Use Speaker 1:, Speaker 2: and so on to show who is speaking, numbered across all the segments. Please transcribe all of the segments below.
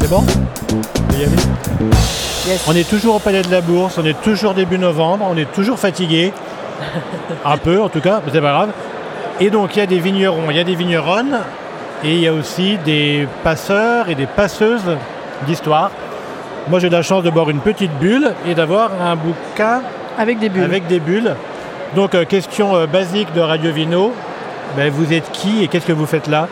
Speaker 1: C'est bon On peut y aller On est toujours au Palais de la Bourse, on est toujours début novembre, on est toujours fatigué. Un peu en tout cas, mais c'est pas grave. Et donc il y a des vignerons, il y a des vigneronnes, et il y a aussi des passeurs et des passeuses d'histoire. Moi j'ai la chance de boire une petite bulle et d'avoir un bouquin
Speaker 2: Avec des bulles.
Speaker 1: avec des bulles. Donc euh, question euh, basique de Radio Vino, Ben, vous êtes qui et qu'est-ce que vous faites là?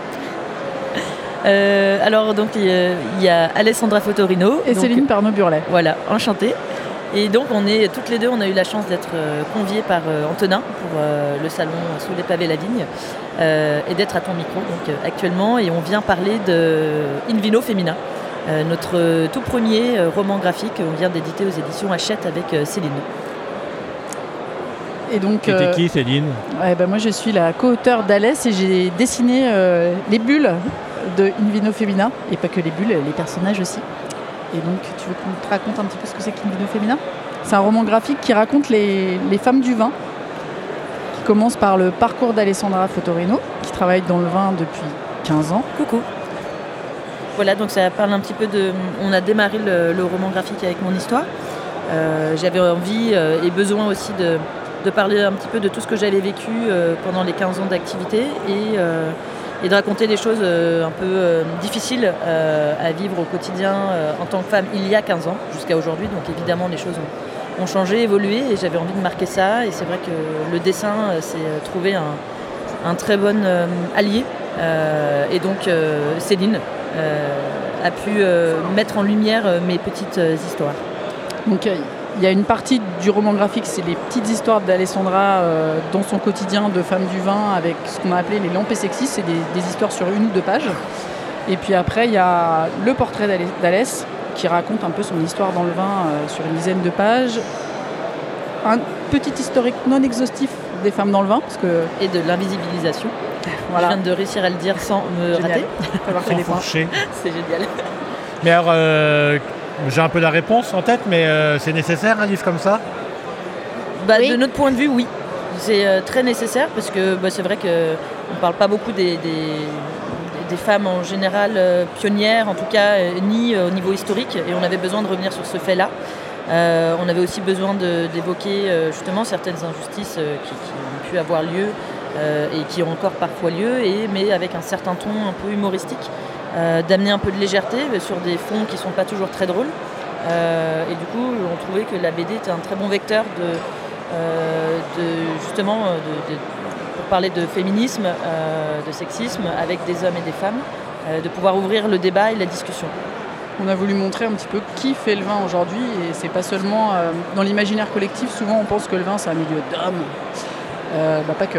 Speaker 3: Euh, alors, donc, il y a- il y a Alessandra Fotorino.
Speaker 2: Et
Speaker 3: donc,
Speaker 2: Céline Pernod-Burlet.
Speaker 3: Voilà, enchantée. Et donc, on est toutes les deux, on a eu la chance d'être euh, conviées par euh, Antonin pour euh, le salon Sous les pavés la vigne euh, et d'être à ton micro donc, euh, actuellement. Et on vient parler de In Vino Femina, euh, notre euh, tout premier euh, roman graphique. On vient d'éditer aux éditions Hachette avec euh, Céline.
Speaker 2: Et donc,
Speaker 1: C'était
Speaker 2: euh,
Speaker 1: qui Céline?
Speaker 2: ouais, bah, moi je suis la co-auteure d'Alès et j'ai dessiné euh, les bulles de Invino Femina. Et pas que les bulles, les personnages aussi. Et donc, tu veux qu'on te raconte un petit peu ce que c'est qu'Invino Femina? C'est un roman graphique qui raconte les, femmes du vin, qui commence par le parcours d'Alessandra Fotorino, qui travaille dans le vin depuis 15 ans.
Speaker 3: Coucou. Voilà, donc ça parle un petit peu de. On a démarré le, roman graphique avec mon histoire. Euh, j'avais envie euh, et besoin aussi de, parler un petit peu de tout ce que j'avais vécu euh, pendant les 15 ans d'activité et de raconter des choses euh, un peu euh, difficiles euh, à vivre au quotidien en tant que femme il y a 15 ans jusqu'à aujourd'hui. Donc évidemment, les choses ont, changé, évolué et j'avais envie de marquer ça. Et c'est vrai que le dessin, c'est trouver un, très bon allié. Et donc Céline a pu mettre en lumière mes petites histoires.
Speaker 2: Il y a une partie du roman graphique, c'est les petites histoires d'Alessandra euh, dans son quotidien de femme du vin avec ce qu'on a appelé les lampes sexistes, c'est des, des histoires sur une ou deux pages. Et puis après, il y a le portrait d'Alès qui raconte un peu son histoire dans le vin euh, sur une dizaine de pages. Un petit historique non exhaustif des femmes dans le vin, parce que
Speaker 3: Et de l'invisibilisation. Je
Speaker 2: voilà,
Speaker 3: viens de réussir à le dire sans me
Speaker 2: Génial.
Speaker 3: rater. C'est génial.
Speaker 1: Mais alors, euh, j'ai un peu la réponse en tête, mais euh, c'est nécessaire un livre comme ça?
Speaker 3: Bah,
Speaker 2: Oui.
Speaker 3: De notre point de vue, oui. C'est euh, très nécessaire parce que bah, c'est vrai qu'on ne parle pas beaucoup des, des- des femmes en général euh, pionnières, en tout cas, euh, ni euh, au niveau historique. Et on avait besoin de revenir sur ce fait-là. Euh, on avait aussi besoin d'évoquer euh, justement certaines injustices euh, qui, qui ont pu avoir lieu euh, et qui ont encore parfois lieu, et, mais avec un certain ton un peu humoristique, d'amener un peu de légèreté sur des fonds qui ne sont pas toujours très drôles. Euh, et du coup, on trouvait que la BD était un très bon vecteur de, euh, justement euh, de- pour parler de féminisme, euh, de sexisme avec des hommes et des femmes, euh, de pouvoir ouvrir le débat et la discussion.
Speaker 2: On a voulu montrer un petit peu qui fait le vin aujourd'hui et c'est pas seulement euh, dans l'imaginaire collectif, souvent on pense que le vin c'est un milieu d'hommes. Euh, bah, pas que.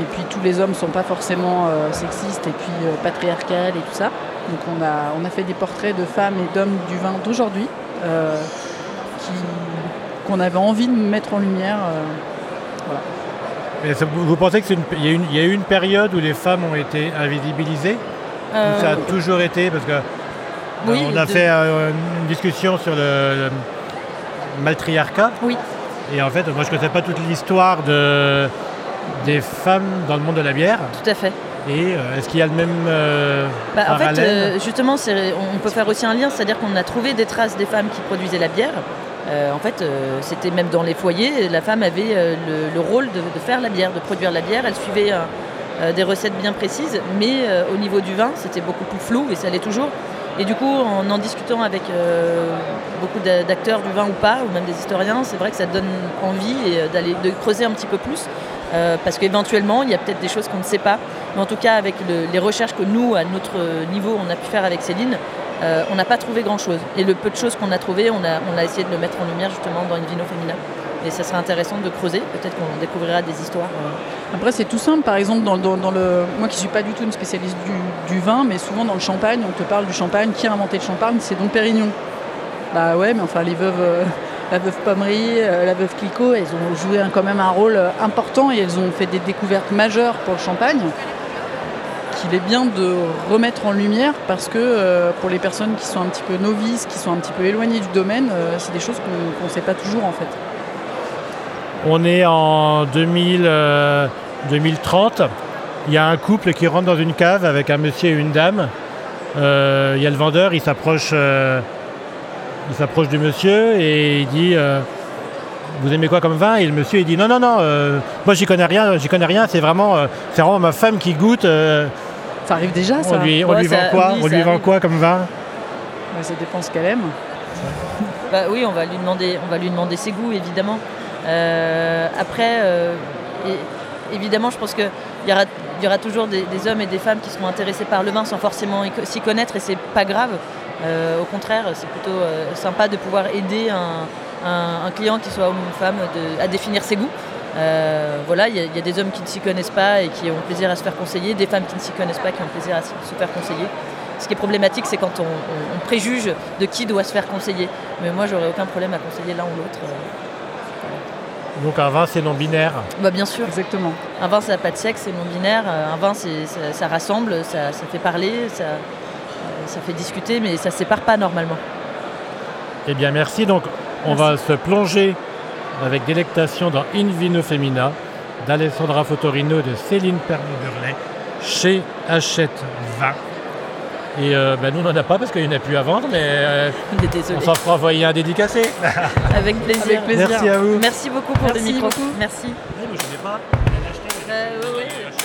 Speaker 2: Et puis tous les hommes sont pas forcément euh, sexistes et puis euh, patriarcales et tout ça. Donc on a, on a fait des portraits de femmes et d'hommes du vin d'aujourd'hui euh, qu'on avait envie de mettre en lumière. euh,
Speaker 1: vous, pensez qu'il y, a une- il y a eu une période où les femmes ont été invisibilisées? Ou ça a toujours été? Parce que euh,
Speaker 3: oui,
Speaker 1: on a
Speaker 3: de-
Speaker 1: fait euh, une discussion sur le, le matriarcat.
Speaker 3: Oui.
Speaker 1: Et en fait, moi je ne connaissais pas toute l'histoire de, des femmes dans le monde de la bière.
Speaker 3: tout à fait.
Speaker 1: Et euh, est-ce qu'il y a le même euh,
Speaker 3: Bah, en fait, euh, justement, on peut faire aussi un lien, c'est-à-dire qu'on a trouvé des traces des femmes qui produisaient la bière. En fait, c'était même dans les foyers, la femme avait le, le rôle de, de faire la bière, de produire la bière. Elle suivait des recettes bien précises, mais au niveau du vin, c'était beaucoup plus flou et ça l'est toujours. Et du coup, en en discutant avec beaucoup d'a- d'acteurs du vin ou pas, ou même des historiens, c'est vrai que ça donne envie d'aller de creuser un petit peu plus, euh, parce qu'éventuellement, il y a peut-être des choses qu'on ne sait pas. Mais en tout cas, avec le- les recherches que nous, à notre niveau, on a pu faire avec Céline, euh, on n'a pas trouvé grand-chose. Et le peu de choses qu'on a trouvé, on a, essayé de le mettre en lumière justement dans une vino. Et ça serait intéressant de creuser. Peut-être qu'on découvrira des histoires. euh,
Speaker 2: Après, c'est tout simple. Par exemple, moi qui ne suis pas du tout une spécialiste du, du vin, mais souvent dans le champagne, on te parle du champagne. Qui a inventé le champagne? C'est donc Pérignon. Bah ouais, mais enfin, les veuves, la veuve Pommery, euh, la veuve Clicquot, elles ont joué quand même un rôle euh, important et elles ont fait des découvertes majeures pour le champagne qu'il est bien de remettre en lumière parce que euh, pour les personnes qui sont un petit peu novices, qui sont un petit peu éloignées du domaine, c'est des choses qu'on ne sait pas toujours en fait.
Speaker 1: On est en 2000, euh, 2030. il y a un couple qui rentre dans une cave avec un monsieur et une dame. Il y a le vendeur, il s'approche, il s'approche du monsieur et il dit euh, Vous aimez quoi comme vin? Et le monsieur il dit Non, non, non, euh, moi j'y connais rien, j'y connais rien. C'est vraiment, euh, c'est vraiment ma femme qui goûte. euh,
Speaker 2: Ça arrive déjà, ça?
Speaker 1: on lui, on
Speaker 3: Ouais,
Speaker 1: lui
Speaker 3: ça-
Speaker 1: vend quoi?
Speaker 3: oui,
Speaker 1: On lui vend quoi comme vin?
Speaker 2: Ouais, ça dépend ce qu'elle aime.
Speaker 3: Bah oui, on va lui demander, on va lui demander ses goûts, évidemment. Euh, après, euh, et- évidemment, je pense qu'il y aura, il y aura toujours des, des hommes et des femmes qui seront intéressés par le vin sans forcément s'y connaître, et c'est pas grave. Euh, au contraire, c'est plutôt euh, sympa de pouvoir aider un, un- un client, qui soit homme ou femme, de- à définir ses goûts. Euh, voilà, il y, a- il y a des hommes qui ne s'y connaissent pas et qui ont plaisir à se faire conseiller, des femmes qui ne s'y connaissent pas qui ont plaisir à se faire conseiller. Ce qui est problématique, c'est quand on, on- on préjuge de qui doit se faire conseiller. Mais moi, j'aurais aucun problème à conseiller l'un ou l'autre. Euh,
Speaker 1: Donc un vin c'est non binaire.
Speaker 3: Bah, bien sûr,
Speaker 2: Exactement.
Speaker 3: un vin, ça n'a pas de sexe, c'est non binaire. Un vin, c'est- ça, ça rassemble, ça, ça fait parler, ça, ça fait discuter, mais ça ne sépare pas normalement.
Speaker 1: Eh bien merci. Donc on va se plonger avec délectation dans In Vino Femina d'Alessandra Fotorino et de Céline Pernet-Burlet chez Hachette Vin. Et euh, bah, nous on n'en a pas parce qu'il n'y en a plus à vendre, mais euh,
Speaker 3: On
Speaker 1: s'en fera envoyer un dédicacé.
Speaker 3: Avec plaisir.
Speaker 2: Avec plaisir.
Speaker 1: Merci à vous.
Speaker 3: Merci beaucoup pour
Speaker 2: Merci
Speaker 3: le micro.
Speaker 2: beaucoup.
Speaker 3: Merci.
Speaker 1: Je n'ai pas.
Speaker 3: Euh.